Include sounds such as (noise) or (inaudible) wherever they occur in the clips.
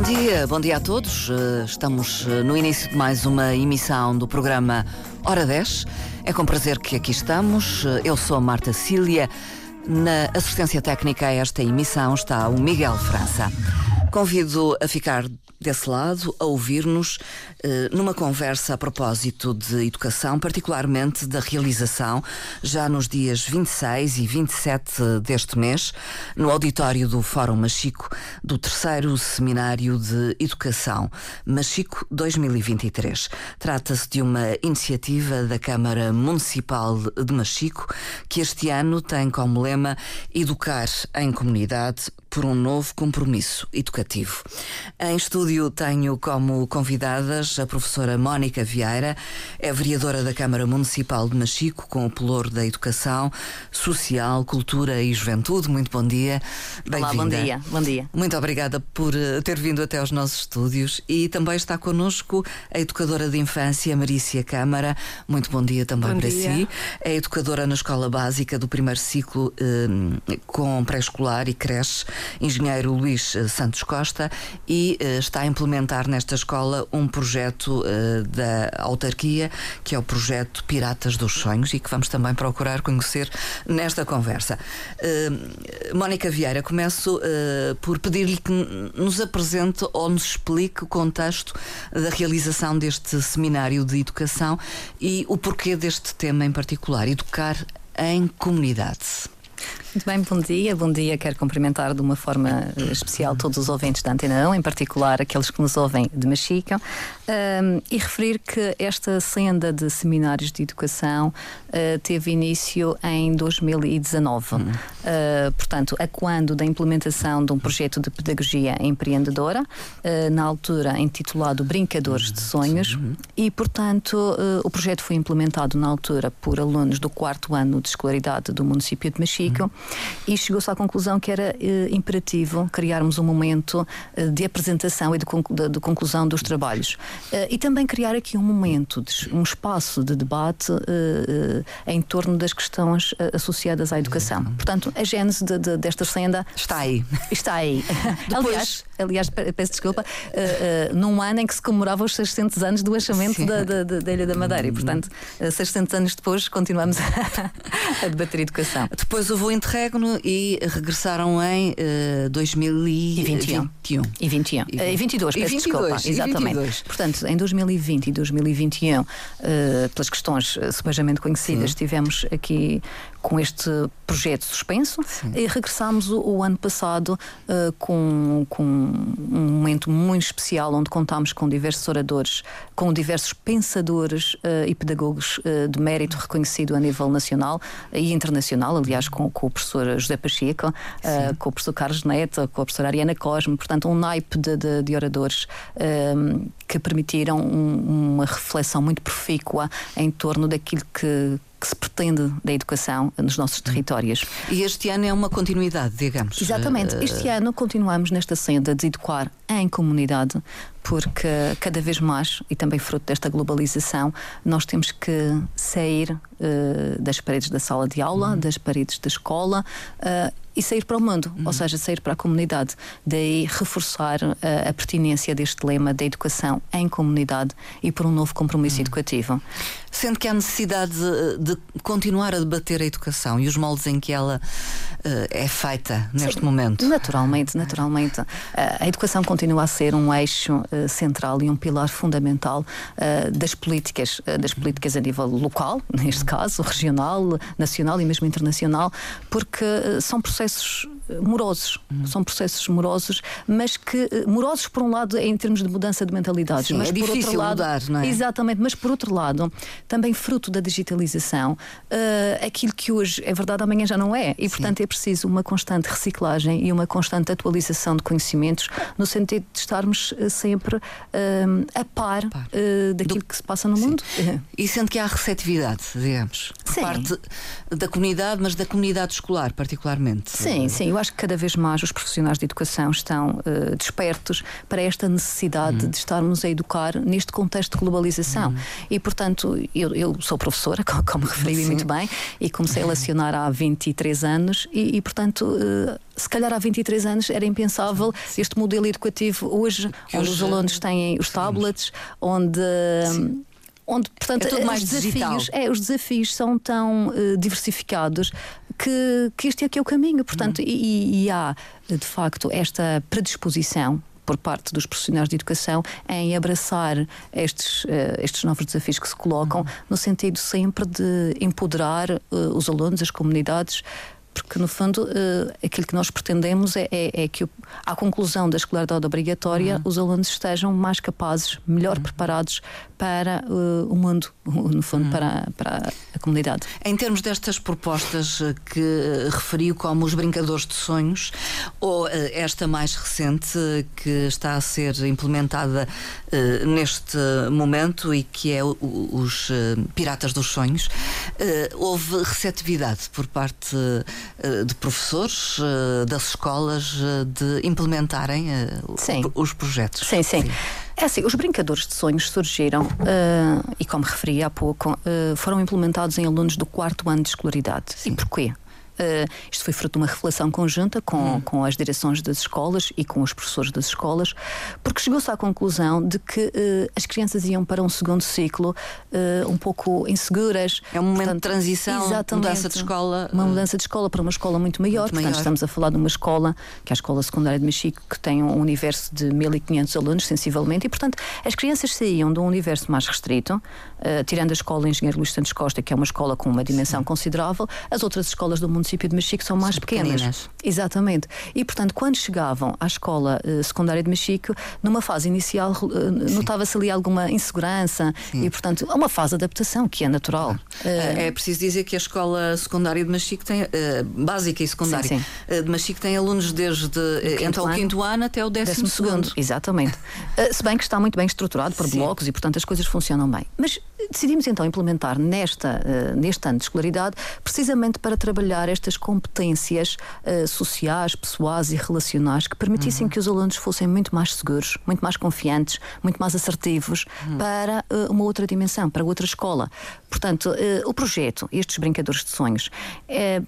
Bom dia, bom dia a todos. Eh, estamos eh, no início de mais uma emissão do programa Hora 10. É com prazer que aqui estamos. Eh, eu sou Marta Cília. Na assistência técnica a esta emissão está o Miguel França. Convido a ficar desse lado a ouvir-nos eh, numa conversa a propósito de educação, particularmente da realização, já nos dias 26 e 27 deste mês, no auditório do Fórum Machico, do terceiro Seminário de Educação, Machico 2023. Trata-se de uma iniciativa da Câmara Municipal de Machico, que este ano tem como lema Educar em Comunidade por um novo compromisso educativo. Em estúdio tenho como convidadas a professora Mónica Vieira, é vereadora da Câmara Municipal de Machico, com o pelour da Educação Social, Cultura e Juventude. Muito bom dia. Olá, bom dia. Bom dia. Muito obrigada por eh, ter vindo até aos nossos estúdios e também está connosco a educadora de infância Marícia Câmara. Muito bom dia também bom para dia. si. É educadora na Escola Básica do primeiro ciclo eh, com pré-escolar e creche engenheiro Luís eh, Santos Costa, e uh, está a implementar nesta escola um projeto uh, da autarquia, que é o projeto Piratas dos Sonhos, e que vamos também procurar conhecer nesta conversa. Mónica Vieira, começo por pedir-lhe que nos apresente ou nos explique o contexto da realização deste seminário de educação e o porquê deste tema em particular, educar em comunidade. Muito bem, bom dia. Bom dia. Quero cumprimentar de uma forma eh, especial todos os ouvintes da Antena 1, em particular aqueles que nos ouvem de Machica, um, e referir que esta senda de seminários de educação uh, teve início em 2019. Uhum. Uh, portanto, a quando da implementação de um projeto de pedagogia empreendedora, uh, na altura intitulado Brincadores de Sonhos, e, portanto, o projeto foi implementado na altura por alunos do quarto ano de escolaridade do município de Uhum e chegou-se à conclusão que era eh, imperativo criarmos um momento eh, de apresentação e de, de, de conclusão dos trabalhos. Eh, e também criar aqui um momento, de, um espaço de debate em torno das questões associadas à educação. Portanto, a gênese de, desta senda está aí. Está aí. (laughs) (laughs) Depois... Aliás, aliás, peço desculpa, num ano em que se comemorava os 600 anos do achamento da, da, da, Ilha da Madeira. E, portanto, uh, 600 anos depois, continuamos a, (laughs) a debater educação. Depois houve o interregno e regressaram em uh, 2021. E 21. E, e 22, peço 22, desculpa. Exatamente. 22. Portanto, em 2020 e 2021, uh, pelas questões subejamente conhecidas, Sim. tivemos aqui com este projeto suspenso Sim. e regressámos o, o ano passado uh, com, com um momento muito especial onde contámos com diversos oradores, com diversos pensadores uh, e pedagogos uh, de mérito reconhecido a nível nacional e internacional, aliás, com, com o professor José Pacheco, com o professor Carlos Neto, com a professora Ariana Cosme, portanto, um naipe de, de, de oradores que permitiram um, uma reflexão muito profícua em torno daquilo que que se pretende da educação nos nossos territórios. E este ano é uma continuidade, digamos. Exatamente. Eh, este ano continuamos nesta senda de educar em comunidade, porque cada vez mais, e também fruto desta globalização, nós temos que sair uh, das paredes da sala de aula, uhum. das paredes da escola uh, e sair para o mundo, uhum. ou seja, sair para a comunidade. Daí reforçar uh, a pertinência deste lema da educação em comunidade e por um novo compromisso uhum. educativo. Sendo que há necessidade de, de, continuar a debater a educação e os moldes em que ela é feita neste Sim, momento. Naturalmente, naturalmente. a educação continua a ser um eixo uh, central e um pilar fundamental uh, das políticas, uh, das políticas a nível local, neste caso, regional, nacional e mesmo internacional, porque são processos processos morosos. Uhum. São processos morosos, mas que morosos por um lado em termos de mudança de mentalidades, Sim, mas é por difícil outro lado, mudar, não é? Exatamente, mas por outro lado, também fruto da digitalização, uh, aquilo que hoje é verdade amanhã já não é, e portanto Sim. é preciso uma constante reciclagem e uma constante atualização de conhecimentos no sentido de estarmos uh, sempre uh, a par, par. daquilo Do... que se passa no Sim. mundo. E sendo que há receptividade, digamos, por parte da comunidade, mas da comunidade escolar particularmente. Sim, sim, eu acho que cada vez mais os profissionais de educação estão uh, despertos para esta necessidade uhum. de estarmos a educar neste contexto de globalização. Uhum. E, portanto, eu, eu sou professora, (laughs) como referi muito bem, e comecei a lecionar há 23 anos, e, e portanto. Uh, se calhar há 23 anos era impensável Sim. este modelo educativo hoje, que onde hoje... os alunos têm os tablets, onde. Sim onde portanto é mais os desafios é, os desafios são tão uh, diversificados que, que este é que é o caminho portanto uhum. e, e há de facto esta predisposição por parte dos profissionais de educação em abraçar estes, uh, estes novos desafios que se colocam, uhum. no sentido sempre de empoderar uh, os alunos, as comunidades, porque no fundo uh, aquilo que nós pretendemos é, é, é que à conclusão da escolaridade obrigatória uhum. os alunos estejam mais capazes, melhor uhum. preparados para uh, o mundo, no fundo uhum. para, para a comunidade. Em termos destas propostas eh, que referiu como os brincadores de sonhos ou uh, esta mais recente que está a ser implementada neste momento e que é o, os Piratas dos Sonhos, houve receptividade por parte de professores eh, das escolas eh, de implementarem os projetos. Sim, sim. sim. É assim, os brincadores de sonhos surgiram, uh, e como referi há pouco, uh, foram implementados em alunos do quarto ano de escolaridade. Sim. E porquê? Uh, isto foi fruto de uma reflexão conjunta com, hum. com as direções das escolas e com os professores das escolas, porque chegou-se à conclusão de que uh, as crianças iam para um segundo ciclo uh, um pouco inseguras. É um momento Portanto, de transição, mudança de escola. Uma mudança de escola para uma escola muito maior. Muito Portanto, maior. estamos a falar de uma escola, que é a Escola Secundária de Mexico, que tem um universo de 1500 alunos, sensivelmente, e, portanto, as crianças saíam de um universo mais restrito, tirando a escola Engenheiro Luís Santos Costa, que é uma escola com uma dimensão Sim. considerável, as outras escolas do mundo município de Mexico são mais são pequenas. Pequeninas. Exatamente. E, portanto, quando chegavam à escola uh, secundária de Mexico, numa fase inicial uh, notava-se ali alguma insegurança Sim. e, portanto, é uma fase de adaptação que é natural. Uh, é preciso dizer que a escola secundária de Mexico tem, básica e secundária sim, sim. de Mexico tem alunos desde o então o quinto ano até o décimo, décimo segundo. segundo. Exatamente. (laughs) se bem que está muito bem estruturado por sim. blocos e, portanto, as coisas funcionam bem. Mas decidimos então implementar nesta, neste ano de escolaridade precisamente para trabalhar estas competências uh, sociais, pessoais e relacionais que permitissem uhum. que os alunos fossem muito mais seguros, muito mais confiantes, muito mais assertivos uhum. para uh, uma outra dimensão, para outra escola. Portanto, uh, o projeto, estes brincadores de sonhos,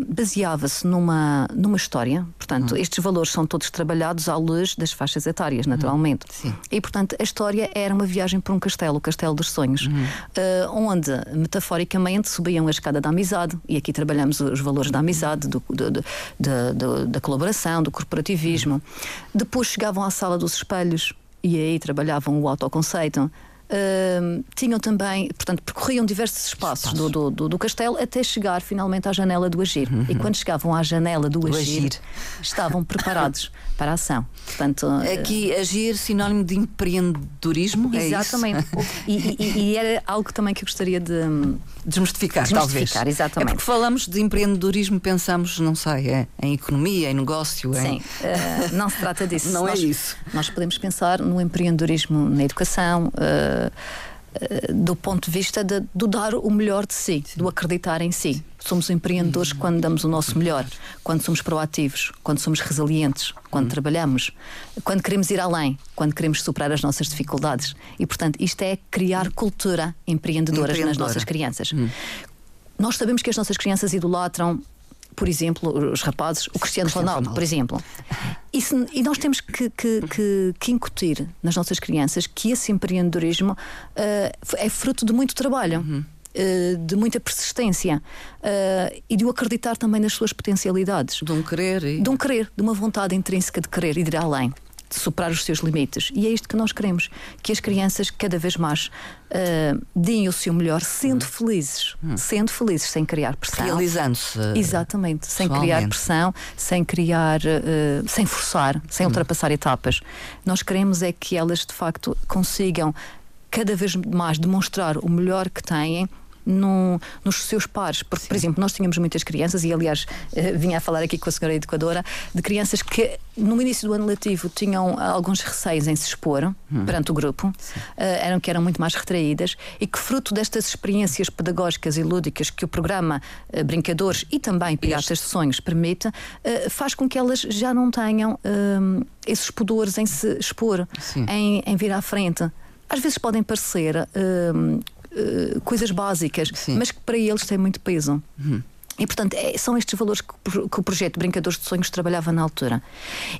baseava-se numa, numa história. Portanto, uhum. estes valores são todos trabalhados à luz das faixas etárias, uhum. naturalmente. E, portanto, a história era uma viagem por um castelo, o Castelo dos Sonhos, uhum. onde, metaforicamente, subiam a escada da amizade, e aqui trabalhamos os valores da amizade do, do, do, da colaboração, do corporativismo. Depois chegavam à sala dos espelhos e aí trabalhavam o autoconceito. Uh, tinham também, portanto, percorriam diversos espaços do, do, do, do, castelo até chegar finalmente à janela do Agir. Uhum. E quando chegavam à janela do, do agir, agir, estavam preparados (laughs) para a ação. Portanto, Aqui, Agir, sinónimo de empreendedorismo? É exatamente. É (laughs) e, e, e, era algo também que eu gostaria de desmistificar, desmistificar talvez. Exatamente. É porque falamos de empreendedorismo, pensamos, não sei, é, em economia, em negócio. Sim, uh, não se trata disso. (laughs) não é nós, é isso. Nós podemos pensar no empreendedorismo na educação. Uh, do ponto de vista de, do dar o melhor de si, Sim. do acreditar em si. Somos empreendedores quando damos o nosso melhor, quando somos proativos, quando somos resilientes, quando uhum. trabalhamos, quando queremos ir além, quando queremos superar as nossas dificuldades. E, portanto, isto é criar cultura empreendedora nas nossas crianças. Uhum. Nós sabemos que as nossas crianças idolatram por exemplo, os rapazes, o Cristiano, Cristiano Ronaldo, Ronaldo, por exemplo. E, se, e, nós temos que, que, que, que, incutir nas nossas crianças que esse empreendedorismo uh, é fruto de muito trabalho. Uhum. Eh, de muita persistência uh, e de o acreditar também nas suas potencialidades. De um querer. E... De um querer, de uma vontade intrínseca de querer e de ir além. De superar os seus limites. E é isto que nós queremos: que as crianças cada vez mais uh, deem o seu melhor, sendo hum. felizes. Hum. Sendo felizes, sem criar pressão. Realizando-se. Exatamente. Sem criar pressão, sem criar. Uh, sem forçar, sem hum. ultrapassar etapas. Nós queremos é que elas, de facto, consigam cada vez mais demonstrar o melhor que têm no, nos seus pares. Porque, Sim. por exemplo, nós tínhamos muitas crianças, e aliás uh, vinha a falar aqui com a senhora educadora, de crianças que no início do ano letivo tinham alguns receios em se expor hum. perante o grupo, uh, eram que eram muito mais retraídas e que, fruto destas experiências pedagógicas e lúdicas que o programa uh, Brincadores e também Piratas de Sonhos permite, faz com que elas já não tenham esses pudores em se expor, em, em, vir à frente. Às vezes podem parecer uh, coisas básicas, Sim. mas que para eles têm muito peso. Uhum. E, portanto, é, são estes valores que, que, o projeto Brincadores de Sonhos trabalhava na altura.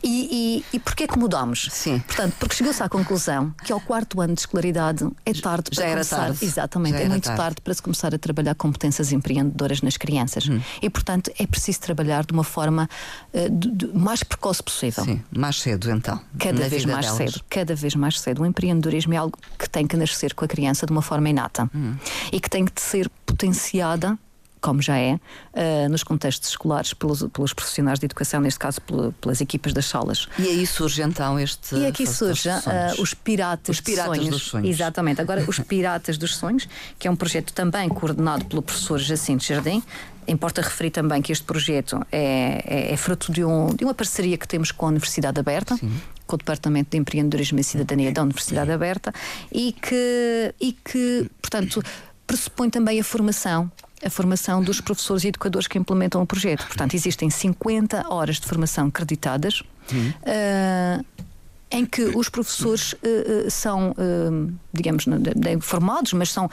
E, e, e porquê que mudámos? Sim. Portanto, porque chegou-se à conclusão que ao quarto ano de escolaridade é tarde Já para era começar. Tarde. Exatamente, Já é muito tarde. tarde. para se começar a trabalhar competências empreendedoras nas crianças. Hum. E, portanto, é preciso trabalhar de uma forma uh, de, de, mais precoce possível. Sim, mais cedo então. Cada vez mais delas. cedo. Cada vez mais cedo. O empreendedorismo é algo que tem que nascer com a criança de uma forma inata hum. e que tem que ser potenciada como já é, uh, nos contextos escolares, pelos, pelos, profissionais de educação, neste caso pelas equipas das salas. E aí surge então este. E aqui surge uh, os Piratas, os piratas sonhos. dos Sonhos. Exatamente. Agora, os (laughs) Piratas dos Sonhos, que é um projeto também coordenado pelo professor Jacinto Jardim. Importa referir também que este projeto é, é, é fruto de, um, de, uma parceria que temos com a Universidade Aberta. Sim com o Departamento de Empreendedorismo e Cidadania da Universidade Aberta e que, e que portanto, pressupõe também a formação a formação dos professores e educadores que implementam o projeto. Portanto, existem 50 horas de formação acreditadas. Uh, em que os professores uh, são, uh, digamos, não formados, mas são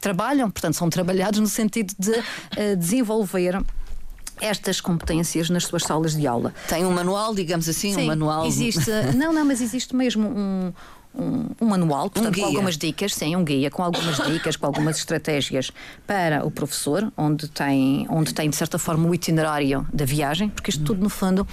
trabalham, portanto, são trabalhados no sentido de desenvolver estas competências nas suas salas de aula. Tem um manual, digamos assim, Sim, um manual. Existe, não, não, mas existe mesmo um, um, um manual, portanto, um com algumas dicas, sim, um guia com algumas dicas, com algumas estratégias para o professor, onde tem, onde tem de certa forma o itinerário da viagem, porque isto tudo, no fundo,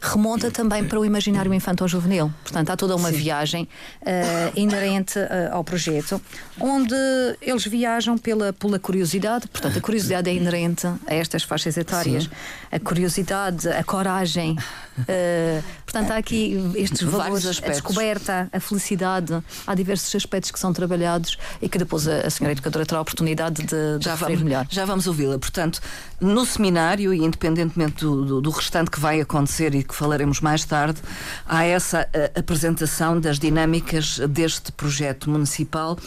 remonta também para o imaginário infantil-juvenil. Portanto, há toda uma Sim. viagem uh, inerente uh, ao projeto, onde eles viajam pela, pela curiosidade. Portanto, a curiosidade é inerente a estas faixas etárias. Sim. A curiosidade, a coragem. Uh, portanto, há aqui estes valores, a descoberta, a felicidade. Há diversos aspectos que são trabalhados e que depois a, a senhora educadora terá a oportunidade de, de já vamos, melhor. Já vamos ouvi-la. Portanto, no seminário, e independentemente do, do, do restante que vai acontecer e que falaremos mais tarde, há essa apresentação das dinâmicas deste projeto municipal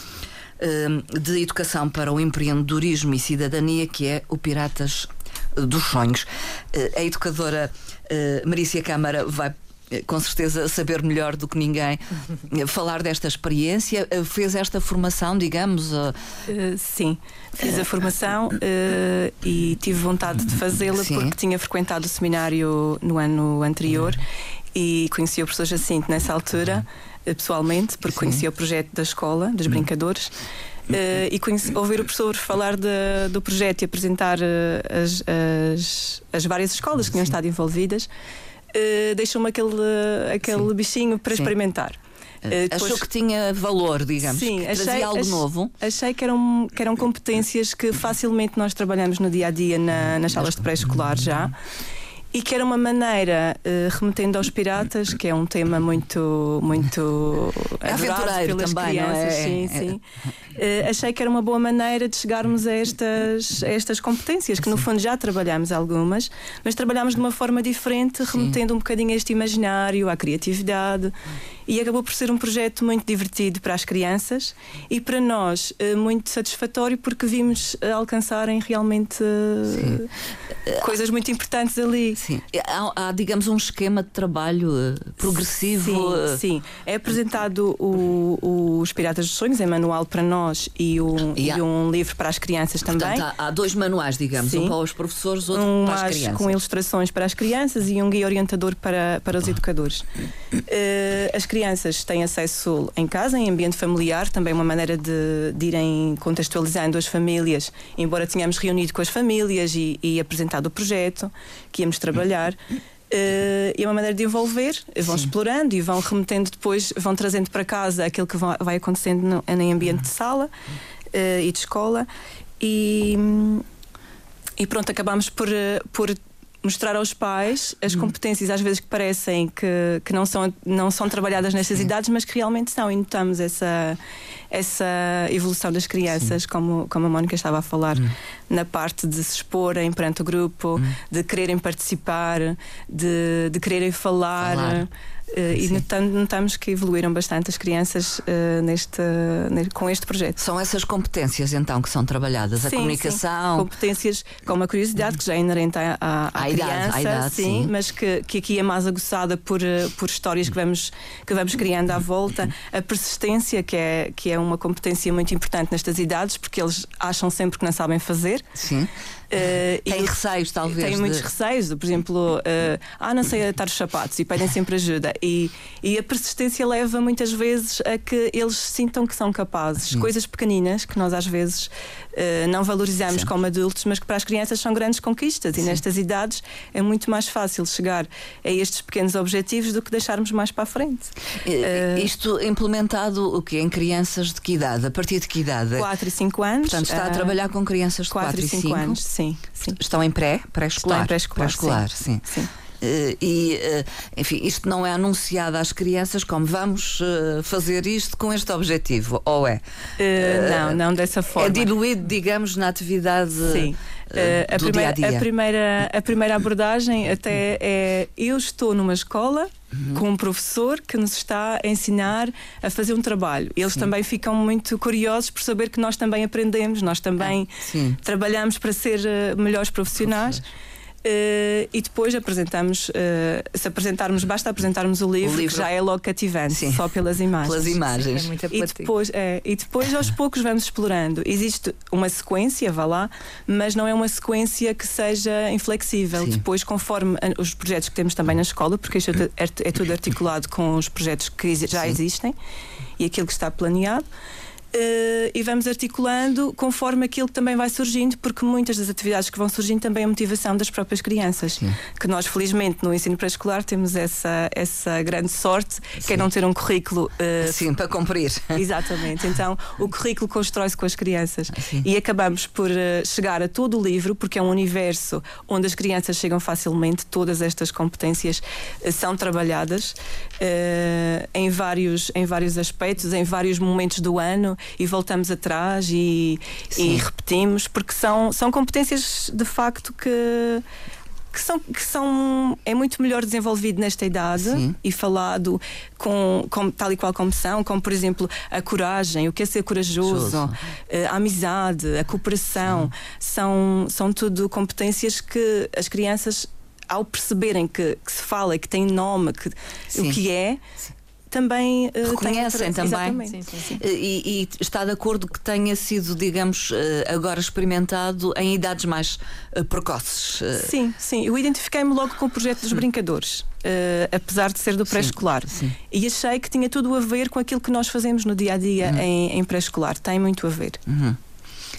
hum, de educação para o empreendedorismo e cidadania, que é o Piratas dos Sonhos. Eh, a educadora eh, Marícia Câmara vai eh, com certeza saber melhor do que ninguém falar desta experiência. Fez esta formação, digamos? Uh, sim, fiz a formação uh, e tive vontade de fazê-la porque tinha frequentado o seminário no ano anterior e conheci o professor Jacinto nessa altura, pessoalmente, porque Sim. conhecia o projeto da escola, dos brincadores. Uh, e conheci, ouvir o professor falar de, do projeto e apresentar uh, as, as, as, várias escolas que tinham estado envolvidas uh, deixou-me aquele, aquele bichinho para Sim. experimentar. Uh, depois... Achou que tinha valor, digamos, Sim, que achei, trazia algo achei, novo? Achei que eram, que eram competências que facilmente nós trabalhamos no dia a dia na, nas salas de pré-escolar já e que era uma maneira, uh, remetendo aos piratas, que é um tema muito, muito (laughs) é aventureiro pelas também, crianças, é? sim, é. sim. Uh, achei que era uma boa maneira de chegarmos a estas, a estas competências, que no fundo já trabalhamos algumas, mas trabalhamos de uma forma diferente, remetendo sim. um bocadinho a este imaginário, à criatividade e acabou por ser um projeto muito divertido para as crianças e para nós eh, muito satisfatório porque vimos eh, alcançarem realmente eh, coisas muito importantes ali. Sim. Há, há, digamos, um esquema de trabalho progressivo. Sim, sim. É apresentado o, o, Os Piratas dos Sonhos, é manual para nós e um, e, há... e um livro para as crianças Portanto, também. Há, há, dois manuais, digamos, sim. um para os professores, outro um para as crianças. com ilustrações para as crianças e um guia orientador para, para os educadores. Uh, as crianças crianças têm acesso em casa, em ambiente familiar, também uma maneira de, de irem contextualizando as famílias, embora tenhamos reunido com as famílias e, e apresentado o projeto que íamos trabalhar. Uh, é uma maneira de envolver, vão Sim. explorando e vão remetendo depois, vão trazendo para casa aquilo que vai acontecendo no, em ambiente de sala uh, e de escola. E, e pronto, acabamos por, eh, por mostrar aos pais as hum. competências às vezes que parecem que, que não, são, não são trabalhadas nestas Sim. idades, mas que realmente são, e notamos essa, essa evolução das crianças, como, como a Mónica estava a falar, hum. na parte de se exporem perante o grupo, hum. de quererem participar, de, de quererem falar. falar. Uh, e notamos que evoluíram bastante as crianças uh, neste, com este projeto. São essas competências então que são trabalhadas, sim, a comunicação. Sim. Competências como a curiosidade, que já é inerente à, à, à criança, idade, à idade, sim, sim, mas que, que aqui é mais aguçada por, eh, por histórias que vamos, que vamos criando à volta. A persistência, que é, que é uma competência muito importante nestas idades, porque eles acham sempre que não sabem fazer. Sim. Uh, tem receios, talvez. Tem de... muitos receios, por exemplo, uh, ah, não sei atar os sapatos e pedem sempre ajuda. E, e a persistência leva muitas vezes a que eles sintam que são capazes. Hum. Coisas pequeninas que nós às vezes uh, não valorizamos Sim. como adultos, mas que para as crianças são grandes conquistas. Sim. E nestas idades é muito mais fácil chegar a estes pequenos objetivos do que deixarmos mais para a frente. Isto implementado o que Em crianças de que idade? A partir de que idade? 4 e 5 anos. Portanto, está a trabalhar com crianças de 4, 4 e 5 anos. Sim, sim. Estão em pré, pré-escolar. Pré-escolar, pré-escolar sim. sim. Uh, e, uh, enfim, isto não é anunciado às crianças como vamos uh, fazer isto com este objetivo, ou é? não, não dessa forma. É diluído, digamos, na atividade. Sim. a, do primeira, dia -a, -dia. a, primeira, a primeira abordagem até é eu estou numa escola uhum. com um professor que nos está a ensinar a fazer um trabalho. Eles Sim. também ficam muito curiosos por saber que nós também aprendemos, nós também ah, trabalhamos para ser uh, melhores profissionais. Uh, e depois apresentamos, uh, se apresentarmos, basta apresentarmos o livro, o livro, que já é logo cativante, Sim. só pelas imagens. Pelas imagens. Sim, é e, depois, é, e depois aos poucos vamos explorando. Existe uma sequência, vá lá, mas não é uma sequência que seja inflexível. Sim. Depois, conforme os projetos que temos também na escola, porque isto é, é tudo articulado com os projetos que já existem e aquilo que está planeado. Uh, e vamos articulando conforme aquilo que também vai surgindo, porque muitas das atividades que vão surgindo também é a motivação das próprias crianças. Sim. Que nós, felizmente, no ensino pré-escolar temos essa, essa grande sorte, Sim. que é não ter um currículo. Uh, Sim, para cumprir. (laughs) Exatamente. Então, o currículo constrói-se com as crianças. Sim. E acabamos por uh, chegar a todo o livro, porque é um universo onde as crianças chegam facilmente, todas estas competências são trabalhadas em, vários, em vários aspectos, em vários momentos do ano e voltamos atrás e, e repetimos, porque são, são competências de facto que que são, que são é muito melhor desenvolvido nesta idade Sim. e falado com, com, tal e qual como são, como por exemplo a coragem, o que é ser corajoso, eh, a amizade, a cooperação, são, são tudo competências que as crianças ao perceberem que, que se fala e que tem nome, que, o que é, também uh, reconhecem também sim, sim, sim. Eh, e, e, está de acordo que tenha sido, digamos, eh, agora experimentado em idades mais precoces. Sim, sim. Eu identifiquei-me logo com o projeto dos brincadores. Uh, apesar de ser do pré-escolar. E achei que tinha tudo a ver com aquilo que nós fazemos no dia a dia uhum. em, em pré-escolar. Tem muito a ver. Uhum.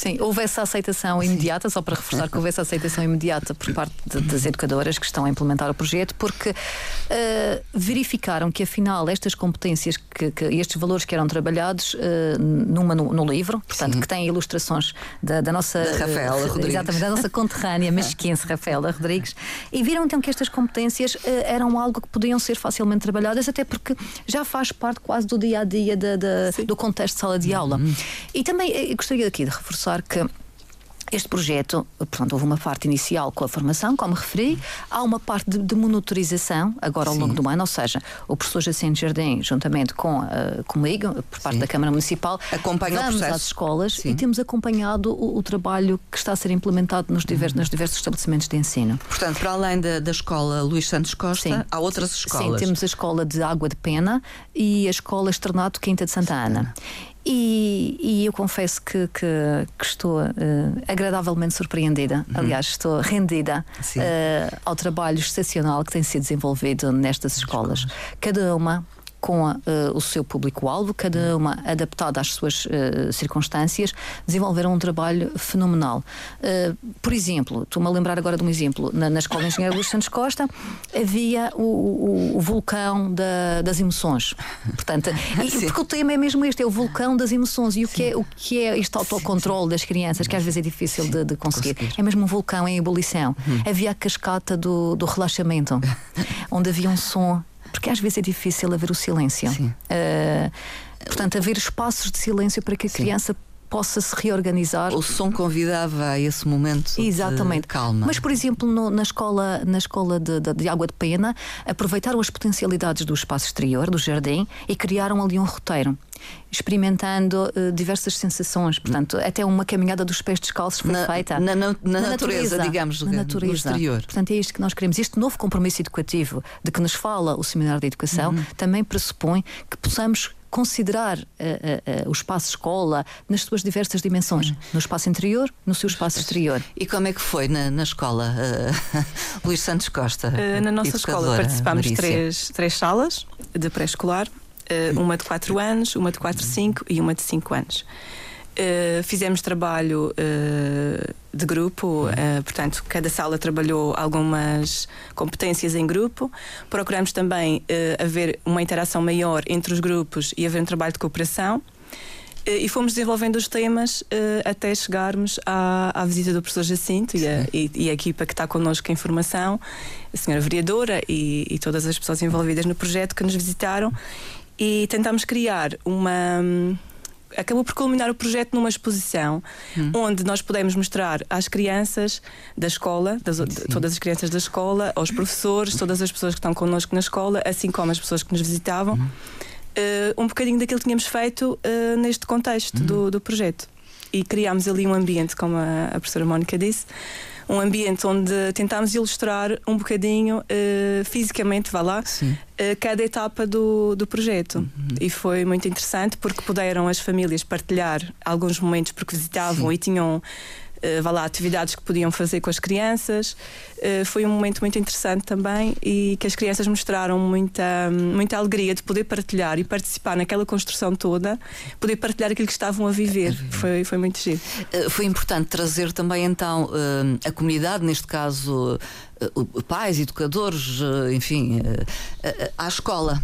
Sim, houve essa aceitação imediata, só para reforçar que houve essa aceitação imediata por parte de, das educadoras que estão a implementar o projeto, porque uh, verificaram que afinal estas competências, que, que, estes valores que eram trabalhados uh, numa, no, no, livro, portanto, Sim. que tem ilustrações da, da nossa. Da Rafaela uh, Rodrigues. Exatamente, da nossa conterrânea (laughs) mesquense Rafaela Rodrigues, e viram então que estas competências eram algo que podiam ser facilmente trabalhadas, até porque já faz parte quase do dia a dia da, da, do contexto de sala de aula. Uhum. E também gostaria aqui de reforçar reforçar que este projeto, portanto, houve uma parte inicial com a formação, como referi, há uma parte de, de monitorização agora ao Sim. longo do ano, ou seja, o professor Jacinto Jardim, juntamente com uh, comigo, por parte Sim. da Câmara Municipal, acompanha vamos às escolas Sim. e temos acompanhado o, o, trabalho que está a ser implementado nos diversos, uhum. nos diversos estabelecimentos de ensino. Portanto, para além da, da escola Luís Santos Costa, há outras escolas. Sim, temos a escola de Água de Pena e a escola Externato Quinta de Santa Ana. E, e, eu confesso que, que, que estou uh, agradavelmente surpreendida. Uhum. Aliás, estou rendida uh, ao trabalho excepcional que tem sido desenvolvido nestas escolas. Cada uma com uh, o seu público-alvo, cada uma adaptada às suas uh, circunstâncias, desenvolveram um trabalho fenomenal. Uh, por exemplo, estou-me a lembrar agora de um exemplo, na, na Escola de Engenheiro Luís Santos Costa havia o, o, o vulcão da, das emoções. Portanto, e, (laughs) porque o tema é mesmo este, é o vulcão das emoções. E o que é, o que é este autocontrole das crianças, que às vezes é difícil de, de conseguir. É mesmo um vulcão em ebulição. Hum. Havia a cascata do, do relaxamento, (laughs) onde havia um som porque às vezes é difícil haver o silêncio. Uh, Portanto, haver espaços de silêncio para que a Sim. criança possa se reorganizar. O som convidava a esse momento Exatamente. de calma. Mas, por exemplo, no, na escola, na escola de, de, de, Água de Pena, aproveitaram as potencialidades do espaço exterior, do jardim, e criaram ali um roteiro experimentando uh, diversas sensações. Portanto, até uma caminhada dos pés descalços foi na, feita. Na, na, na natureza, natureza, digamos, na natureza. no exterior. Portanto, é isto que nós queremos. Este novo compromisso educativo de que nos fala o Seminário de Educação uhum. também pressupõe que possamos considerar uh, uh, uh, o espaço escola nas suas diversas dimensões, uhum. no espaço interior, no seu espaço exterior. E como é que foi na, na escola, (laughs) Luís Santos Costa? na nossa escola participámos três, três salas de pré-escolar, uma de 4 anos, uma de 4, 5 e uma de 5 anos. Uh, fizemos trabalho uh, de grupo, uh, portanto, cada sala trabalhou algumas competências em grupo. Procuramos também haver uma interação maior entre os grupos e haver um trabalho de cooperação. E fomos desenvolvendo os temas até chegarmos à, à, visita do professor Jacinto e a, e, e a, equipa que está connosco em formação, a senhora vereadora e, e todas as pessoas envolvidas no projeto que nos visitaram e tentámos criar uma acabou por culminar o projeto numa exposição hum. onde nós pudemos mostrar às crianças da escola, das, todas as crianças da escola, aos professores, todas as pessoas que estão connosco na escola, assim como as pessoas que nos visitavam, hum. uh, um bocadinho daquilo que tínhamos feito uh, neste contexto hum. do, do projeto. E criámos ali um ambiente, como a, a professora Mónica disse, um ambiente onde tentámos ilustrar um bocadinho uh, fisicamente, vá lá, uh, cada etapa do, do projeto. Uhum. E foi muito interessante porque puderam as famílias partilhar alguns momentos porque visitavam Sim. e tinham uh, vá lá, atividades que podiam fazer com as crianças. Uh, foi um momento muito interessante também e que as crianças mostraram muita, muita alegria de poder partilhar e participar naquela construção toda, poder partilhar aquilo que estavam a viver. Foi, foi muito giro. Uh, foi importante trazer também então a comunidade, neste caso pais, educadores, enfim, à escola.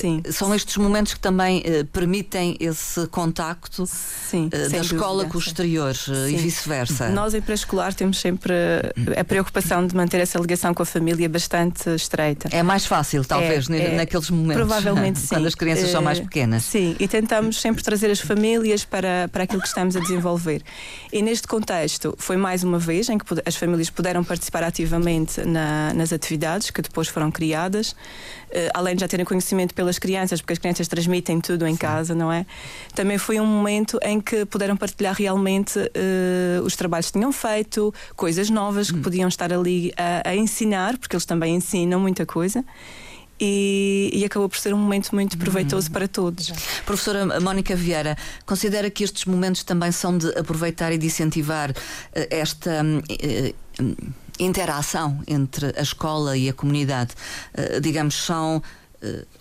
Sim. São estes momentos que também permitem esse contacto Sim, da escola dúvida. com o exterior Sim. e vice-versa. Nós em pré-escolar temos sempre a preocupação de manter essa ligação com a família bastante estreita. É mais fácil, talvez, é, é, naqueles momentos. Provavelmente (laughs) sim. Quando as crianças são mais pequenas. Sim, e tentamos sempre trazer as famílias para, para aquilo que estamos a desenvolver. E neste contexto, foi mais uma vez em que as famílias puderam participar ativamente na, nas atividades que depois foram criadas, uh, além de já terem conhecimento pelas crianças, porque as crianças transmitem tudo em Sim. casa, não é? Também foi um momento em que puderam partilhar realmente uh, os trabalhos que tinham feito, coisas novas que hum. podiam estar ali a, a ensinar, porque eles também ensinam muita coisa. E, e, acabou por ser um momento muito proveitoso uhum. para todos. Professora Mónica Vieira, considera que estes momentos também são de aproveitar e de incentivar eh, esta uh, interação entre a escola e a comunidade? Uh, digamos, são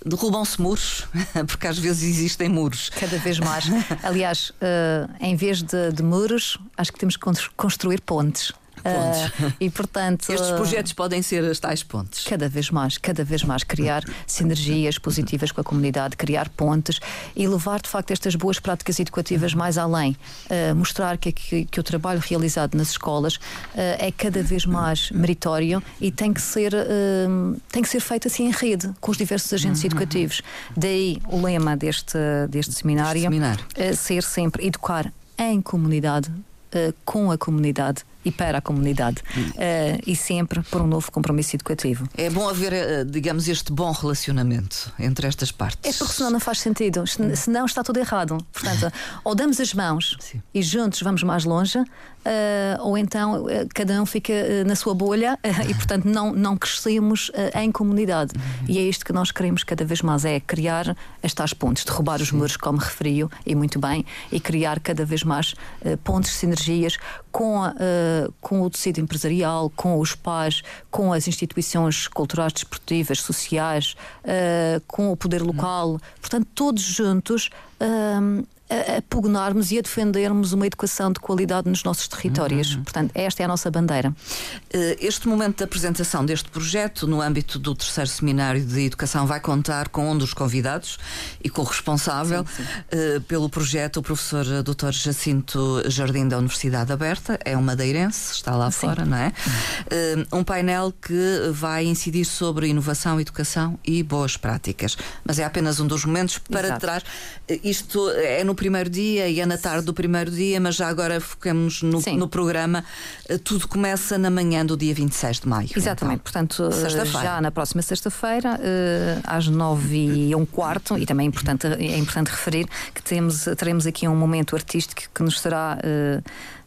derrubam-se muros, (laughs) porque às vezes existem muros. Cada vez mais. Aliás, uh, em vez de, de, muros, acho que temos que construir pontes. Uh, e portanto estes projetos podem ser as tais pontes cada vez mais cada vez mais criar sinergias positivas com a comunidade criar pontes e levar de facto estas boas práticas educativas mais além uh, mostrar que, que, que, o trabalho realizado nas escolas uh, é cada vez mais meritório e tem que ser tem que ser feito assim em rede com os diversos agentes uhum. educativos daí o lema deste deste seminário, seminário. ser sempre educar em comunidade com a comunidade e para a comunidade. Uh, e sempre por um novo compromisso educativo. É bom haver, uh, digamos, este bom relacionamento entre estas partes. É porque senão não faz sentido. Senão está tudo errado. Portanto, (laughs) ou damos as mãos Sim. e juntos vamos mais longe, ou então uh, cada um fica uh, na sua bolha (laughs) e, portanto, não, não crescemos em comunidade. E é isto que nós queremos cada vez mais: é criar estas pontes, derrubar os muros, como referiu, e muito bem, e criar cada vez mais pontes, sinergias com, a, com o tecido empresarial, com os pais, com as instituições culturais, desportivas, sociais, com o poder local. Portanto, todos juntos a, a pugnarmos e a defendermos uma educação de qualidade nos nossos territórios. Uhum. Portanto, esta é a nossa bandeira. Eh, este momento da apresentação deste projeto, no âmbito do terceiro seminário de educação, vai contar com um dos convidados e com o responsável sim, sim. Uh, pelo projeto, o professor Dr. Jacinto Jardim da Universidade Aberta, é um madeirense, está lá sim. fora, não é? Uh, um painel que vai incidir sobre inovação, educação e boas práticas. Mas é apenas um dos momentos para Exato. trás. Isto é no primeiro dia e é na tarde do primeiro dia, mas já agora focamos no, no programa. Eh, tudo começa na manhã do dia 26 de maio. Exatamente, então. portanto, eh, já na próxima sexta-feira, eh, às nove e um quarto, e também é importante, é importante referir que temos, teremos aqui um momento artístico que nos será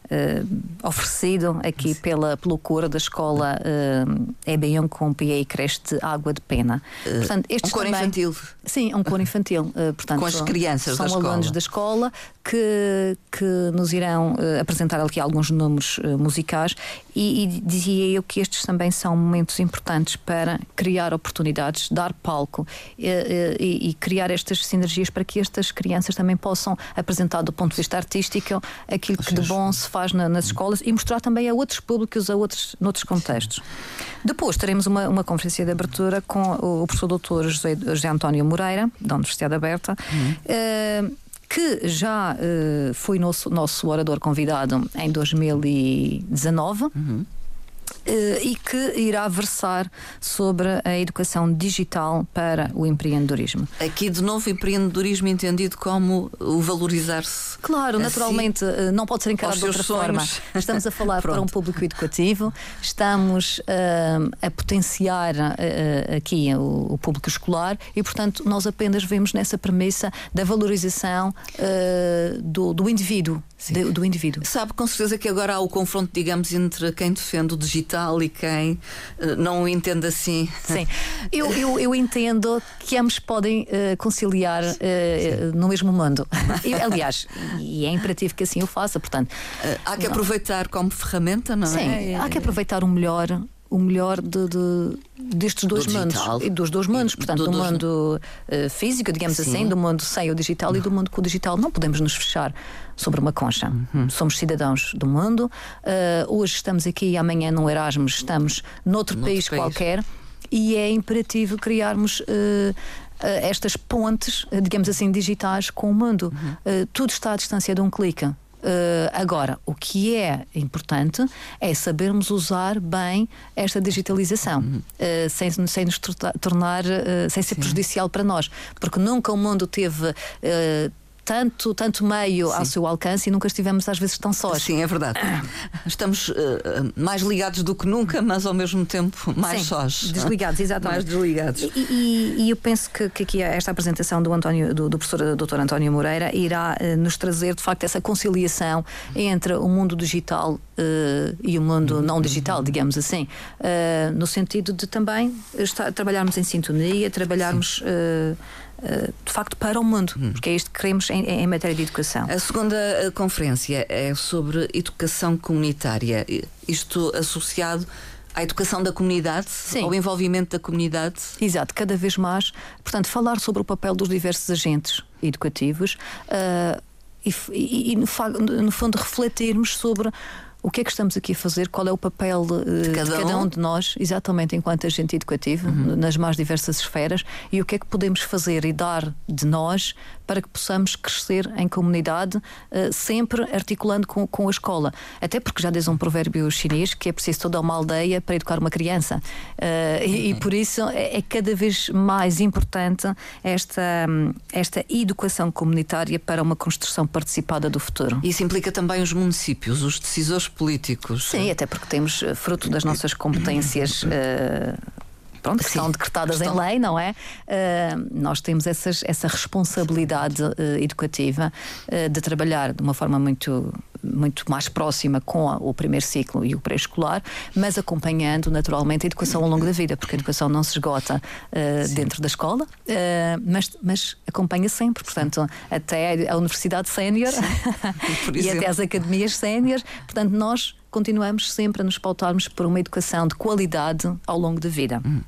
uh, oferecido aqui pela, pelo coro da escola uh, com PA e creche de Água de Pena. Uh, portanto, um coro também, infantil. Sim, um coro infantil. Uh, portanto, com as crianças são da alunos escola. da escola que, que nos irão apresentar aqui alguns números musicais e, e, dizia eu que estes também são momentos importantes para criar oportunidades, dar palco e, e, criar estas sinergias para que estas crianças também possam apresentar do ponto de vista artístico aquilo que de bom se faz faz na, nas escolas e mostrar também a outros públicos, a outros, noutros contextos. Depois teremos uma, uma conferência de abertura com o, professor doutor José, José António Moreira, da Universidade Aberta. Uhum. Uh, que já uh, foi nosso, nosso orador convidado em 2019. Uhum. Eh, e que irá versar sobre a educação digital para o empreendedorismo. Aqui, de novo, empreendedorismo entendido como o valorizar-se. Claro, assim, naturalmente, eh, não pode ser encarado de outra forma. Estamos a falar (laughs) para um público educativo, estamos uh, a potenciar uh, aqui o, o, público escolar e, portanto, nós apenas vemos nessa premissa da valorização uh, do, do indivíduo. De, do indivíduo. Sabe com certeza que agora há o confronto, digamos, entre quem defende o digital e quem uh, não o entende assim. Sim, (laughs) eu, eu, eu entendo que ambos podem uh, conciliar uh, no mesmo mundo. (laughs) Eu, aliás, e é imperativo que assim o faça, portanto. há que não. aproveitar como ferramenta, não Sim, é? Sim, há que aproveitar o melhor o melhor de, de, destes dois do mundos. E dos dois mundos, portanto, do, do mundo uh, físico, digamos Sim. assim, do mundo sem o digital e do mundo com o digital. Não podemos nos fechar sobre uma concha. Uhum. Somos cidadãos do mundo. Uh, hoje estamos aqui e amanhã no Erasmus estamos noutro, noutro país, país, qualquer e é imperativo criarmos. Uh, estas pontes, digamos assim, digitais com o mundo. Uhum. tudo está à distância de um clique. Uh, agora, o que é importante é sabermos usar bem esta digitalização, uhum. uh, sem, sem nos tornar, uh, sem ser Sim. prejudicial para nós, porque nunca o mundo teve tanto, tanto meio Sim. ao seu alcance e nunca estivemos às vezes tão sós. Sim, é verdade. Estamos uh, mais ligados do que nunca, mas ao mesmo tempo mais Sim, sós. Desligados, exatamente. Mais desligados. E, e, e, eu penso que, que aqui esta apresentação do, António, do, do professor Dr. António Moreira irá uh, nos trazer de facto essa conciliação entre o mundo digital uh, e o mundo não digital, digamos assim, no sentido de também estar, trabalharmos em sintonia, trabalharmos eh, de facto para o mundo, hum. porque é isto que queremos em, em, matéria de educação. A segunda eh, conferência é sobre educação comunitária, isto associado à educação da comunidade, Sim. ao envolvimento da comunidade. Exato, cada vez mais. Portanto, falar sobre o papel dos diversos agentes educativos uh, e, e, e no, no fundo, refletirmos sobre o que é que estamos aqui a fazer, qual é o papel uh, de, cada, de cada um. um. de nós, exatamente enquanto agente educativo, uhum. nas mais diversas esferas, e o que é que podemos fazer e dar de nós para que possamos crescer em comunidade, uh, sempre articulando com, com a escola. Até porque já diz um provérbio chinês que é preciso toda uma aldeia para educar uma criança. Uh, e, e, por isso é, é, cada vez mais importante esta, esta educação comunitária para uma construção participada do futuro. Isso implica também os municípios, os decisores políticos. Sim, até porque temos eh, fruto das nossas competências. Pronto, que são decretadas em lei, não é? Uh, nós temos essas, essa responsabilidade uh, educativa uh, de trabalhar de uma forma muito muito mais próxima com a, o primeiro ciclo e o pré-escolar, mas acompanhando naturalmente a educação ao longo da vida, porque a educação não se esgota dentro da escola, mas, mas acompanha sempre, portanto, até a Universidade Sénior (laughs) e até as academias sénior, portanto, nós continuamos sempre a nos pautarmos por uma educação de qualidade ao longo da vida. Hum.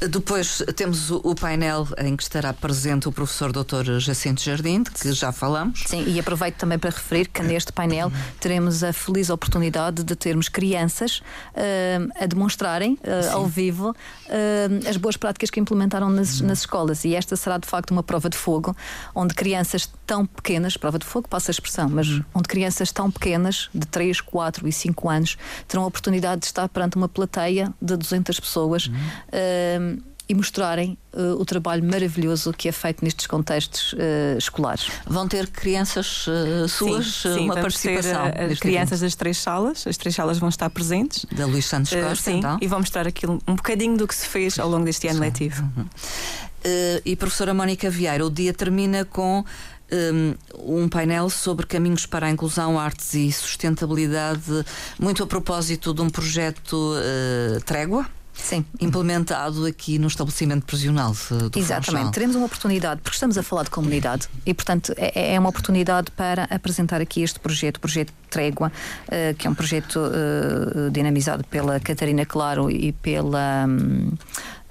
Depois temos o painel em que estará presente o professor Dr. Jacinto Jardim, que já falamos. Sim, e aproveito também para referir que neste painel teremos a feliz oportunidade de termos crianças uh, a demonstrarem uh, ao vivo uh, as boas práticas que implementaram nas, nas, escolas. E esta será de facto uma prova de fogo, onde crianças tão pequenas, prova de fogo, passa a expressão, mas onde crianças tão pequenas, de 3, 4 e 5 anos, terão a oportunidade de estar perante uma plateia de 200 pessoas e mostrarem uh, o trabalho maravilhoso que é feito nestes contextos uh, escolares. Vão ter crianças uh, suas sim, sim, uma participação? Ter, as crianças das três salas, as três salas vão estar presentes. Da Luís Santos Costa, sim, então. E vão mostrar aquilo, um bocadinho do que se fez ao longo deste ano letivo. Uhum. e professora Mónica Vieira, o dia termina com um, um painel sobre caminhos para a inclusão, artes e sustentabilidade, muito a propósito de um projeto uh, Trégua. Sim. implementado aqui no estabelecimento prisional do Exatamente. Funchal. Teremos uma oportunidade, porque estamos a falar de comunidade e, portanto, é, é uma oportunidade para apresentar aqui este projeto, o projeto Trégua, uh, que é um projeto uh, dinamizado pela Catarina Claro e pela. Um,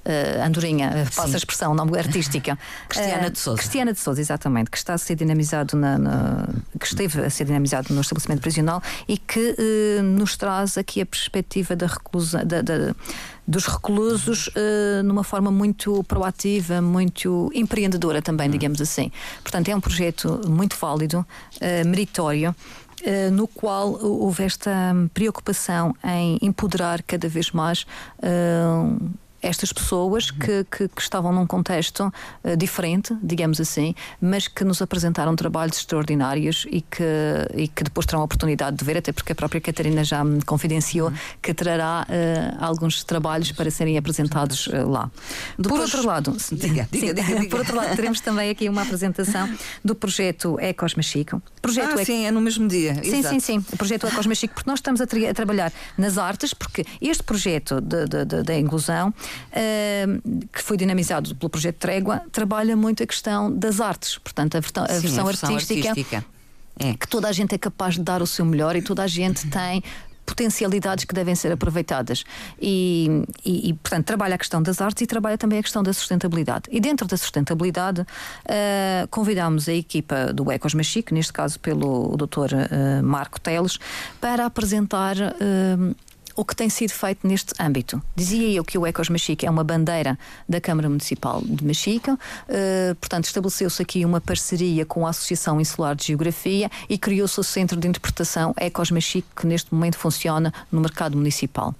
uh, Andorinha, passa a expressão, nome artística. (laughs) Cristiana de Souza. Cristiana de Souza, exatamente, que está a ser dinamizado, na, na, que esteve a ser dinamizado no estabelecimento prisional e que uh, nos traz aqui a perspectiva da reclusão. Da, da, dos reclusos uh, numa forma muito proativa, muito empreendedora também, digamos assim. Portanto, é um projeto muito válido, uh, meritório. Uh, no qual houve esta preocupação em empoderar cada vez mais estas pessoas que, que, que estavam num contexto uh, diferente, digamos assim, mas que nos apresentaram trabalhos extraordinários e que, e que depois terão a oportunidade de ver, até porque a própria Catarina já me confidenciou que trará uh, alguns trabalhos para serem apresentados uh, lá. Depois, por outro lado, diga, diga, diga, por outro lado, teremos também aqui uma apresentação do projeto Ecos Machico. Projeto ah, sim, é no mesmo dia. Sim, Exato. sim, sim. O projeto Ecos Machico, porque nós estamos a, tra a, trabalhar nas artes, porque este projeto da inclusão que foi dinamizado pelo projeto Trégua, trabalha muito a questão das artes, portanto, a, versão, a Sim, versão, a versão artística, artística. É. que toda a gente é capaz de dar o seu melhor e toda a gente (laughs) tem potencialidades que devem ser aproveitadas. E, e, e, portanto, trabalha a questão das artes e trabalha também a questão da sustentabilidade. E dentro da sustentabilidade, uh, convidámos a equipa do Ecos Machique, neste caso pelo Dr. Uh, Marco Teles, para apresentar. Uh, o que tem sido feito neste âmbito. Dizia eu que o Ecos Machica é uma bandeira da Câmara Municipal de Machica, uh, portanto, estabeleceu-se aqui uma parceria com a Associação Insular de Geografia e criou-se o Centro de Interpretação Ecos Machique, que neste momento funciona no mercado municipal.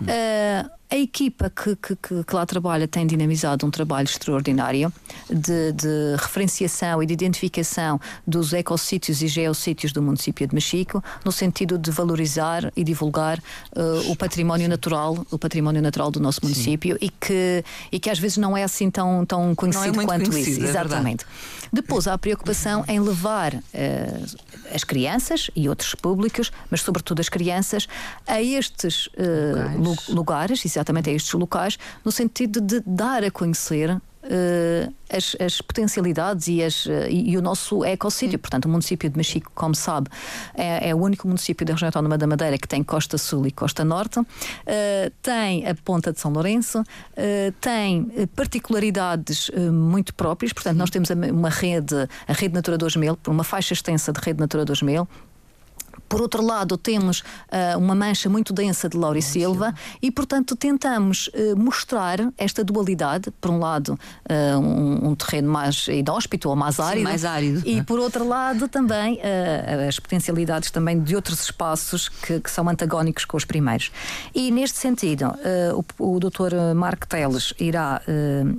Uh, a equipa que, que, que, lá trabalha tem dinamizado um trabalho extraordinário de, de referenciação e de identificação dos ecossítios e geossítios do município de Mexico, no sentido de valorizar e divulgar uh, o património natural, o património natural do nosso município e que, e que às vezes não é assim tão, tão conhecido é quanto conhecido, isso. É Exatamente. Depois há a preocupação em levar uh, as crianças e outros públicos, mas sobretudo as crianças, a estes uh, lugares, exatamente a estes locais, no sentido de dar a conhecer Uh, as, as, potencialidades e, as, uh, e, o nosso ecossítio. Portanto, o município de Mexico, como sabe, é, é, o único município da região autónoma da Madeira que tem costa sul e costa norte, uh, tem a ponta de São Lourenço, tem particularidades muito próprias. Portanto, nós temos uma rede, a Rede Natura 2000, uma faixa extensa de Rede Natura 2000, por outro lado, temos uh, uma mancha muito densa de laurisilva e, portanto, tentamos uh, mostrar esta dualidade. Por um lado, uh, um, um, terreno mais inóspito ou mais árido. Sim, mais árido. E, por outro lado, também as potencialidades também de outros espaços que, que, são antagónicos com os primeiros. E, neste sentido, o, o Dr. Marco Teles irá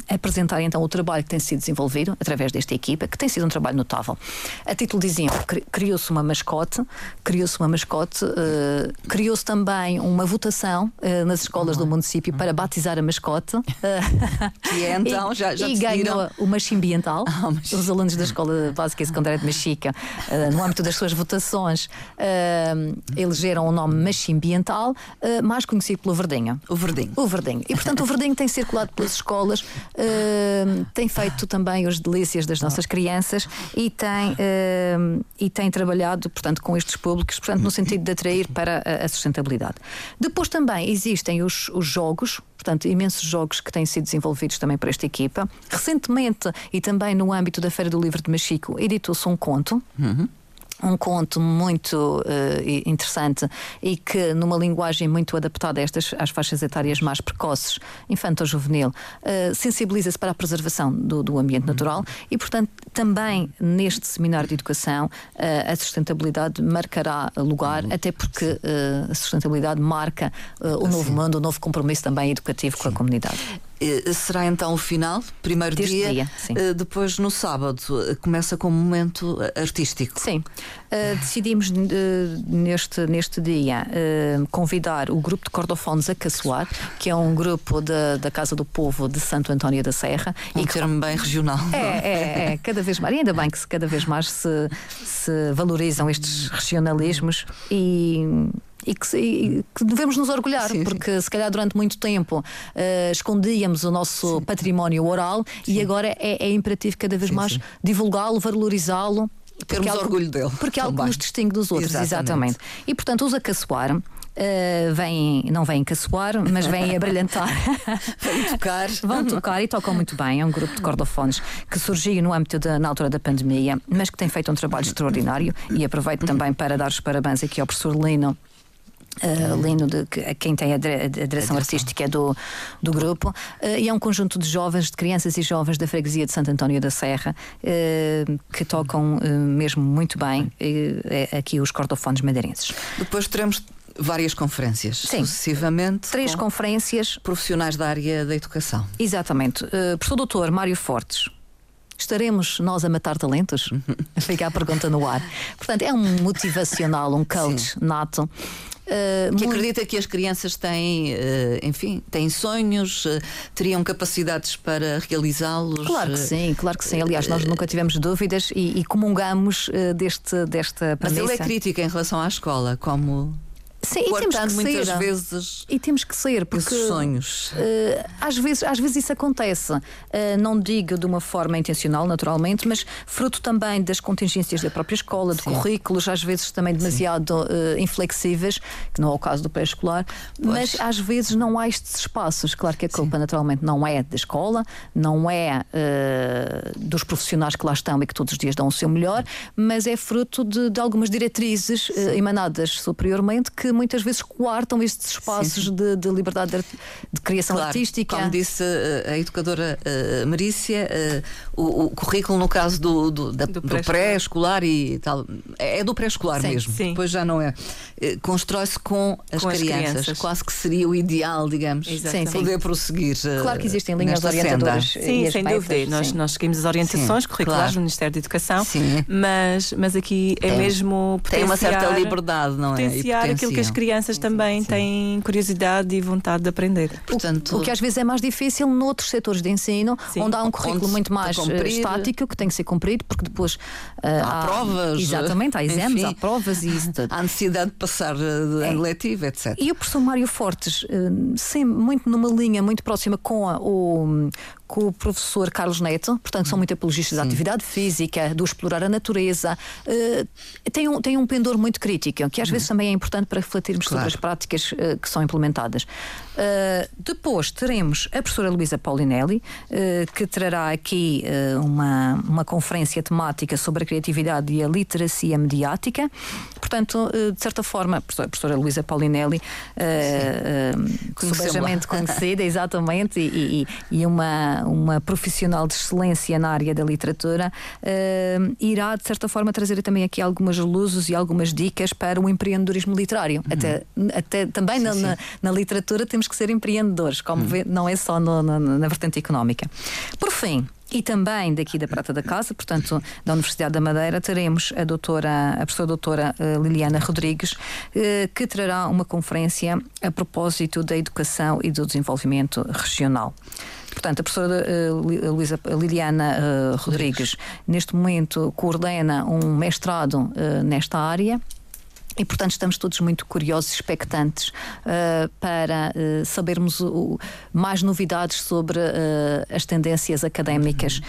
apresentar então o trabalho que tem sido desenvolvido através desta equipa, que tem sido um trabalho notável. A título de exemplo, criou-se uma mascote, criou-se uma mascote, uh, criou-se também uma votação uh, nas escolas do município para batizar a mascote. (laughs) que é então, e, já, já E ganhou o machimbiental. Ah, Os alunos da Escola Básica e Secundária de Machica, uh, no âmbito das suas votações, elegeram o nome machimbiental, mais conhecido pelo Verdinho. O Verdinho. O Verdinho. E, portanto, o Verdinho tem circulado pelas escolas, tem feito também as delícias das nossas crianças e tem, e tem trabalhado, portanto, com estes públicos portanto, no sentido de atrair para a, sustentabilidade. Depois também existem os, os jogos, portanto, imensos jogos que têm sido desenvolvidos também por esta equipa. Recentemente, e também no âmbito da Feira do Livro de Machico, editou-se um conto. Uhum um conto muito uh, interessante e que, numa linguagem muito adaptada a estas, às faixas etárias mais precoces, infanto-juvenil, uh, sensibiliza-se para a preservação do, do ambiente uhum. natural e, portanto, também neste seminário de educação uh, a sustentabilidade marcará lugar, uhum. até porque a sustentabilidade marca o novo mundo, o novo compromisso também educativo Sim. com a comunidade. Eh, será então o final, primeiro Deste dia, dia uh, depois no sábado eh, começa com um momento artístico. Sim, uh, decidimos uh, neste, neste dia convidar o grupo de cordofones a Caçoar, que é um grupo de, da Casa do Povo de Santo António da Serra. Um e termo bem regional. É, é, é, cada vez mais, e ainda bem que cada vez mais se, se valorizam estes regionalismos e e que, e que devemos nos orgulhar, sim, porque sim. se calhar durante muito tempo uh, escondíamos o nosso sim. património oral e agora é, é, imperativo cada vez mais divulgá-lo, valorizá-lo. Termos algo, orgulho dele. Porque é algo que nos distingue dos outros, exatamente. exatamente. E portanto, os acaçoar. Uh, vêm, não vêm caçoar, mas vêm a brilhantar. (laughs) vêm tocar. Vão tocar e tocam muito bem. É um grupo de cordofones que surgiu no âmbito da, na altura da pandemia, mas que tem feito um trabalho extraordinário. E aproveito também para dar os parabéns aqui ao professor Lino Uh, Lino, de, que, quem tem a, direção artística do, do grupo, uh, e é um conjunto de jovens, de crianças e jovens da freguesia de Santo António da Serra, uh, que tocam mesmo muito bem é aqui os cordofones madeirenses. Depois teremos várias conferências, Sim. sucessivamente. Três conferências. Profissionais da área da educação. Exatamente. Uh, professor doutor Mário Fortes, Estaremos nós a matar talentos? (laughs) Fica a pergunta no ar. Portanto, é um motivacional, um coach Sim. nato. Uh, que muito... acredita que as crianças têm, uh, enfim, têm sonhos, uh, teriam capacidades para realizá-los? Claro que sim, claro que sim. Aliás, nós nunca tivemos dúvidas e, e comungamos deste, desta premissa. Mas ele é crítico em relação à escola, como Sim, e temos que muitas ser. vezes e temos que ser porque esses sonhos. Uh, às vezes, às vezes isso acontece. Uh, não digo de uma forma intencional, naturalmente, mas fruto também das contingências da própria escola, de Sim. currículos, às vezes também demasiado uh, inflexíveis, que não é o caso do pré-escolar, mas às vezes não há estes espaços. Claro que a culpa Sim. naturalmente não é da escola, não é dos profissionais que lá estão e que todos os dias dão o seu melhor, mas é fruto de, de algumas diretrizes emanadas superiormente que muitas vezes coartam estes espaços sim, sim. De, de, liberdade de, de criação claro, artística. Como disse uh, a educadora uh, Marícia, uh, o, o, currículo no caso do, do, do pré-escolar pré e tal, é do pré-escolar mesmo, sim. depois já não é. Constrói-se com, as, com crianças, as crianças, quase que seria o ideal, digamos, poder prosseguir. claro que existem linhas orientadoras. Sim, sem dúvida. Nós, nós seguimos as orientações curriculares claro. do Ministério da Educação, mas, mas aqui é, é mesmo. Tem uma certa liberdade, não é? Potenciar aquilo que as crianças também sim. têm curiosidade e vontade de aprender. Portanto, o, o, que às vezes é mais difícil noutros setores de ensino, sim. onde há um currículo onde muito mais eh, estático que tem que ser cumprido, porque depois uh, há, há, provas. Exatamente, há exames, enfim, há provas e isso tudo. Há necessidade de passar eh, de é. letivo, etc. E o professor Mário Fortes, uh, sempre muito numa linha muito próxima com a, o, com o professor Carlos Neto, portanto, são muito apologistas da atividade física, do explorar a natureza. Uh, tem, um, tem um pendor muito crítico, que às vezes também é importante para refletirmos claro. sobre as práticas uh, que são implementadas. Uh, depois teremos a professora Luísa Paulinelli, que trará aqui uma, uma conferência temática sobre a criatividade e a literacia mediática. Portanto, de certa forma, a professora Luísa Paulinelli, uh, conhecida, exatamente, e, e, e uma uma, profissional de excelência na área da literatura, uh, irá, de certa forma, trazer também aqui algumas luzes e algumas dicas para o empreendedorismo literário. Uhum. Até, até também sim, na, sim. Na, na, literatura temos que ser empreendedores, como uhum. vê, não é só no, na, na vertente económica. Por fim, e também daqui da Prata da Casa, portanto, da Universidade da Madeira, teremos a doutora, a professora doutora uh, Liliana Rodrigues, uh, que trará uma conferência a propósito da educação e do desenvolvimento regional. Portanto, a professora Luísa Liliana Rodrigues, neste momento, coordena um mestrado nesta área e, portanto, estamos todos muito curiosos, expectantes uh, para uh, sabermos o, mais novidades sobre uh, as tendências académicas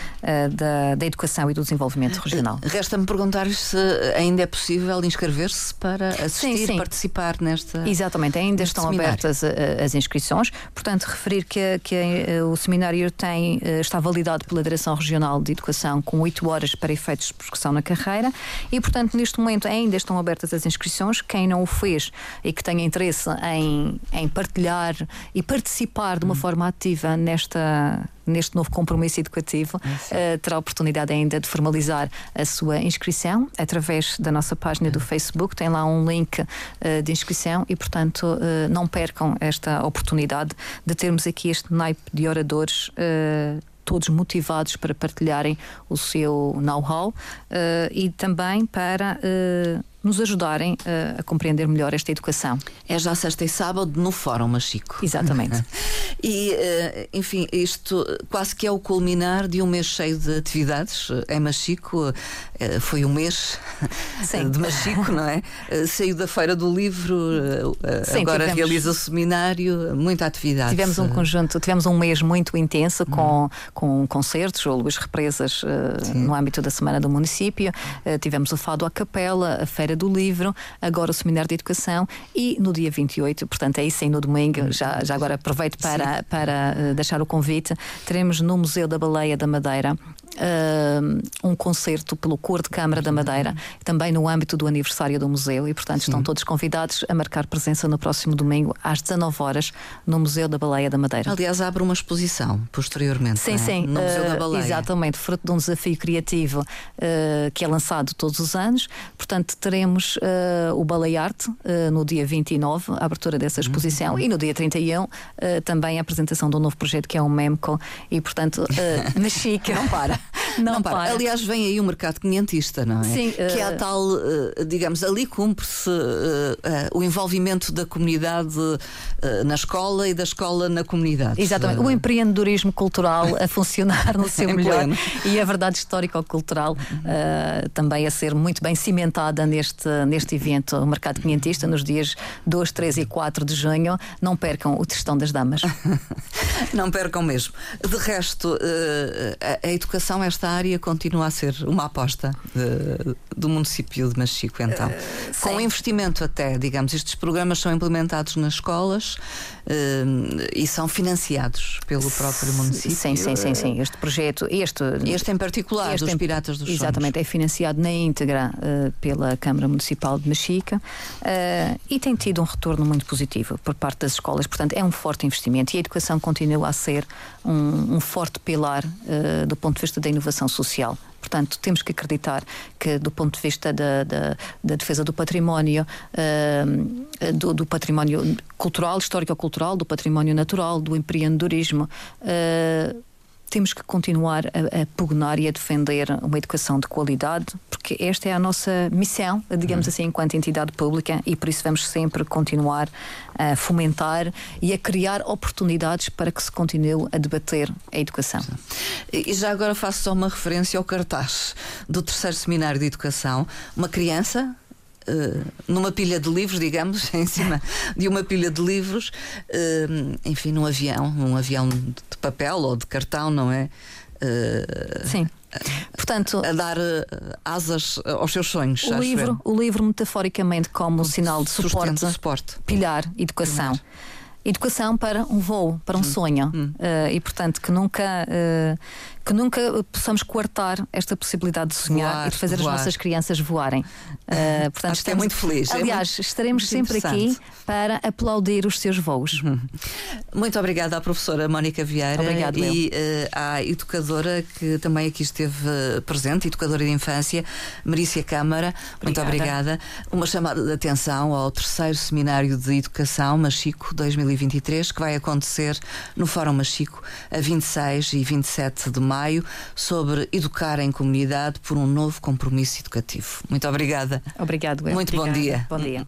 da, da, educação e do desenvolvimento regional. Resta-me perguntar se ainda é possível inscrever-se para assistir, sim, sim. participar nesta. Exatamente, ainda estão seminário. abertas as inscrições. Portanto, referir que, que o seminário tem, está validado pela Direção Regional de Educação com 8 horas para efeitos de progressão na carreira e, portanto, neste momento ainda estão abertas as inscrições quem não o fez e que tenha interesse em, em partilhar e participar de uma hum. forma ativa nesta neste novo compromisso educativo, uh, terá a oportunidade ainda de formalizar a sua inscrição através da nossa página do Facebook. Tem lá um link uh, de inscrição e, portanto, uh, não percam esta oportunidade de termos aqui este naipe de oradores todos motivados para partilharem o seu know-how uh, e também para uh, nos ajudarem uh, a compreender melhor esta educação. É já sexta e sábado no Fórum Machico. Exatamente. (laughs) e, uh, enfim, isto quase que é o culminar de um mês cheio de atividades. Em Machico foi um mês Sim. de Machico, não é? (laughs) saiu da Feira do Livro, Sim, agora tivemos, realiza o seminário, muita atividade. Tivemos um conjunto, tivemos um mês muito intenso com, hum. com concertos ou luas represas no âmbito da Semana do Município. tivemos o Fado à Capela, a Feira do Livro, agora o Seminário de Educação e no dia 28, portanto, aí sim, no domingo, já, já agora aproveito para, para uh, deixar o convite, teremos no Museu da Baleia da Madeira um concerto pelo Cor de Câmara da Madeira, também no âmbito do aniversário do museu, e portanto Sim. estão todos convidados a marcar presença no próximo domingo, às 19 horas, no Museu da Baleia da Madeira. Aliás, abre uma exposição posteriormente. Sim, é? sim. No Museu da Baleia. Exatamente, fruto de um desafio criativo uh, que é lançado todos os anos. Portanto, teremos uh, o Baleiarte no dia 29, a abertura dessa exposição, uhum. e no dia 31 também a apresentação de um novo projeto que é o MEMCO, e portanto, (laughs) na Chica. Não para. (laughs) Não, não para. para. Aliás, vem aí o mercado quinhentista, não é? Sim. Que é a eh, tal, eh, digamos, ali cumpre-se eh, o envolvimento da comunidade na escola e da escola na comunidade. Exatamente. O empreendedorismo cultural a funcionar no seu (laughs) melhor e a verdade histórico-cultural também a ser muito bem cimentada neste, neste evento, o Mercado Quinhentista, nos dias 2, 3 e 4 de junho. Não percam o Testão das Damas. (laughs) não percam mesmo. De resto, a, a educação, esta área continua a ser uma aposta de, do município de Machico, então. Uh, Com investimento até, digamos, estes programas são implementados nas escolas uh, e são financiados pelo próprio município. Sim, sim, sim, sim. Este projeto, este, este em particular, este dos em, Piratas dos Exatamente, Sonhos. é financiado na íntegra uh, pela Câmara Municipal de Machica e tem tido um retorno muito positivo por parte das escolas. Portanto, é um forte investimento e a educação continua a ser um, um forte pilar do ponto de vista da inovação social. Portanto, temos que acreditar que, do ponto de vista da, da, da defesa do património, uh, do, do, património cultural, histórico-cultural, do património natural, do empreendedorismo, uh, temos que continuar a, a pugnar e a defender uma educação de qualidade, porque esta é a nossa missão, digamos uhum. assim, enquanto entidade pública, e por isso vamos sempre continuar a fomentar e a criar oportunidades para que se continue a debater a educação. E já agora faço só uma referência ao cartaz do terceiro seminário de educação. Uma criança Uh, numa pilha de livros, digamos, (laughs) em cima de uma pilha de livros, uh, enfim, num avião, um avião de papel ou de cartão, não é? Uh, Sim. Portanto, a dar asas aos seus sonhos. O livro, o livro metaforicamente como sinal de suporte, suporte. pilhar, educação. Pilhar educação para um voo, para um hum. sonho. Hum. Uh, e, portanto, que nunca, uh, que nunca possamos coartar esta possibilidade de sonhar voar, e de fazer voar. as nossas crianças voarem. Uh, (laughs) portanto, Acho estamos, é muito feliz. Aliás, é estaremos muito sempre aqui para aplaudir os seus voos. Uhum. (laughs) Muito obrigada à professora Mónica Vieira Obrigado, e uh, à educadora que também aqui esteve presente, educadora de infância, Marícia Câmara. Obrigada. Muito obrigada. Uma chamada de atenção ao terceiro Seminário de Educação Machico 2023, que vai acontecer no Fórum Machico a 26 e 27 de maio maio sobre educar em comunidade por um novo compromisso educativo. Muito obrigada. Obrigado. Muito Obrigada. bom dia. Bom dia.